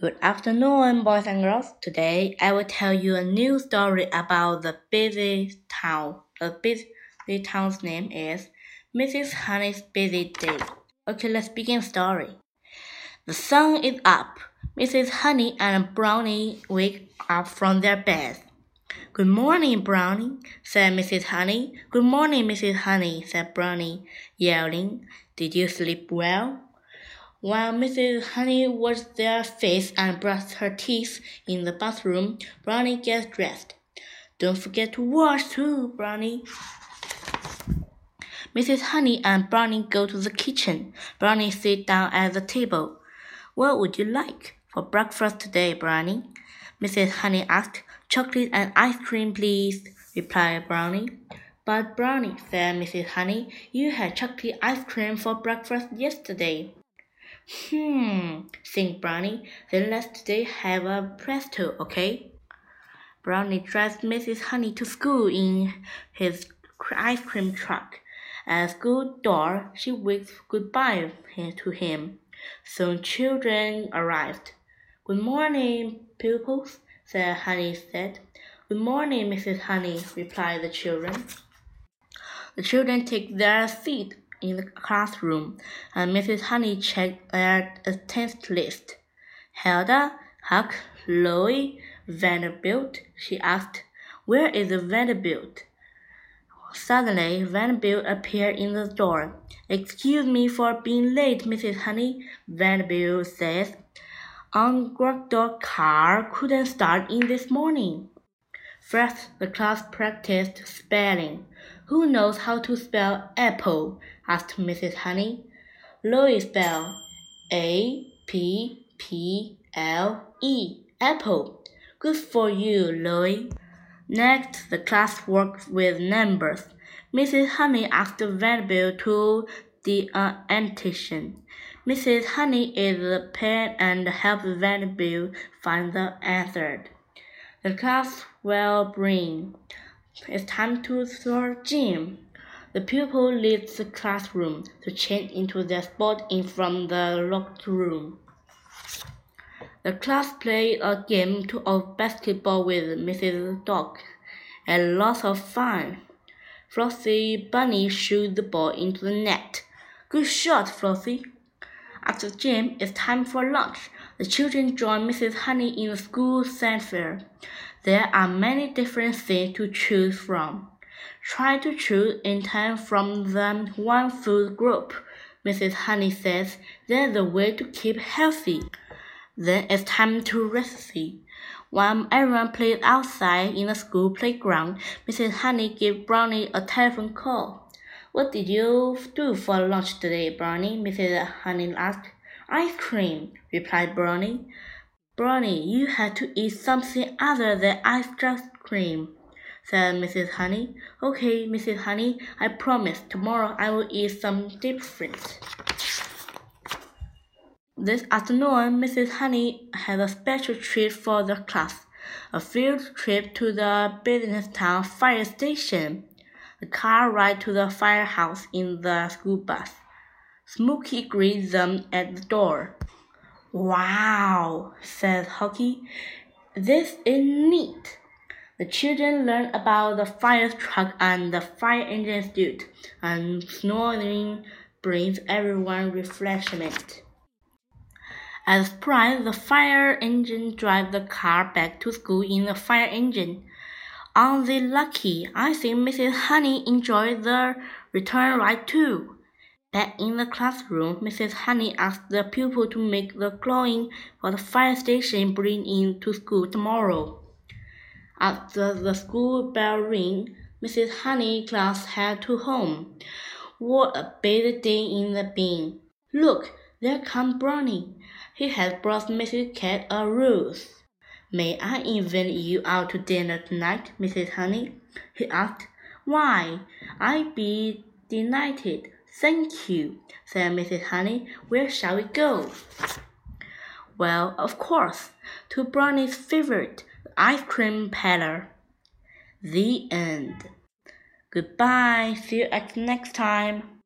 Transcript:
Good afternoon, boys and girls. Today I will tell you a new story about the busy town. The busy town's name is Mrs. Honey's Busy Day. Okay, let's begin story. The sun is up. Mrs. Honey and Brownie wake up from their beds. Good morning, Brownie, said Mrs. Honey. Good morning, Mrs. Honey, said Brownie, yelling. Did you sleep well? While Mrs. Honey washed their face and brushed her teeth in the bathroom, Brownie gets dressed. Don't forget to wash too, Brownie. Mrs. Honey and Brownie go to the kitchen. Brownie sits down at the table. What would you like for breakfast today, Brownie? Mrs. Honey asked. Chocolate and ice cream, please, replied Brownie. But Brownie, said Mrs. Honey, you had chocolate ice cream for breakfast yesterday. Hmm, think Brownie. Then let's today have a presto, okay? Brownie drives Mrs. Honey to school in his ice cream truck. At school door, she waves goodbye to him. Soon children arrived. Good morning, pupils, said Honey said. Good morning, Mrs. Honey, replied the children. The children take their seat in the classroom, uh, and Mrs. Honey checked their attendance list. Hilda, Huck, Lowly, Vanderbilt, she asked. Where is Vanderbilt? Suddenly, Vanderbilt appeared in the door. Excuse me for being late, Mrs. Honey, Vanderbilt says. Our car couldn't start in this morning. First, the class practiced spelling. Who knows how to spell apple? asked Mrs. Honey. Lowly spelled A P P L E, apple. Good for you, Lowly. Next, the class worked with numbers. Mrs. Honey asked Vanderbilt to the uh, annotation. Mrs. Honey is the pen and helps Vanderbilt find the answer. The class will bring. It's time to start gym. The pupil leaves the classroom to change into their spot in from the locked room. The class played a game of basketball with Mrs. Dog, and lots of fun. Flossie Bunny shot the ball into the net. Good shot, Flossie. After gym, it's time for lunch. The children join Mrs. Honey in the school center. There are many different things to choose from. Try to choose in time from the one food group. Mrs. Honey says that's the way to keep healthy. Then it's time to rest. While everyone plays outside in the school playground, Mrs. Honey gave Brownie a telephone call. What did you do for lunch today, Brownie? Mrs. Honey asked. Ice cream, replied Brownie. Brownie, you had to eat something other than ice cream, said Mrs. Honey. Okay, Mrs. Honey, I promise tomorrow I will eat some different. This afternoon, Mrs. Honey had a special treat for the class a field trip to the business town fire station, a car ride to the firehouse in the school bus. Smokey greeted them at the door. Wow, says Hockey. This is neat. The children learn about the fire truck and the fire engine suit, and snoring brings everyone refreshment. As surprise, the fire engine drives the car back to school in the fire engine. Aren't they lucky? I think Mrs. Honey enjoyed the return ride too. Back in the classroom, Mrs. Honey asked the pupil to make the clothing for the fire station bring in to school tomorrow. After the school bell rang, Mrs. Honey class head to home. What a busy day in the bin. Look, there comes Brownie. He has brought Mrs. Cat a rose. May I invite you out to dinner tonight, Mrs. Honey? he asked. Why, I'd be delighted. Thank you, said Mrs. Honey. Where shall we go? Well, of course, to Brownie's favorite ice cream parlor. The end. Goodbye. See you at next time.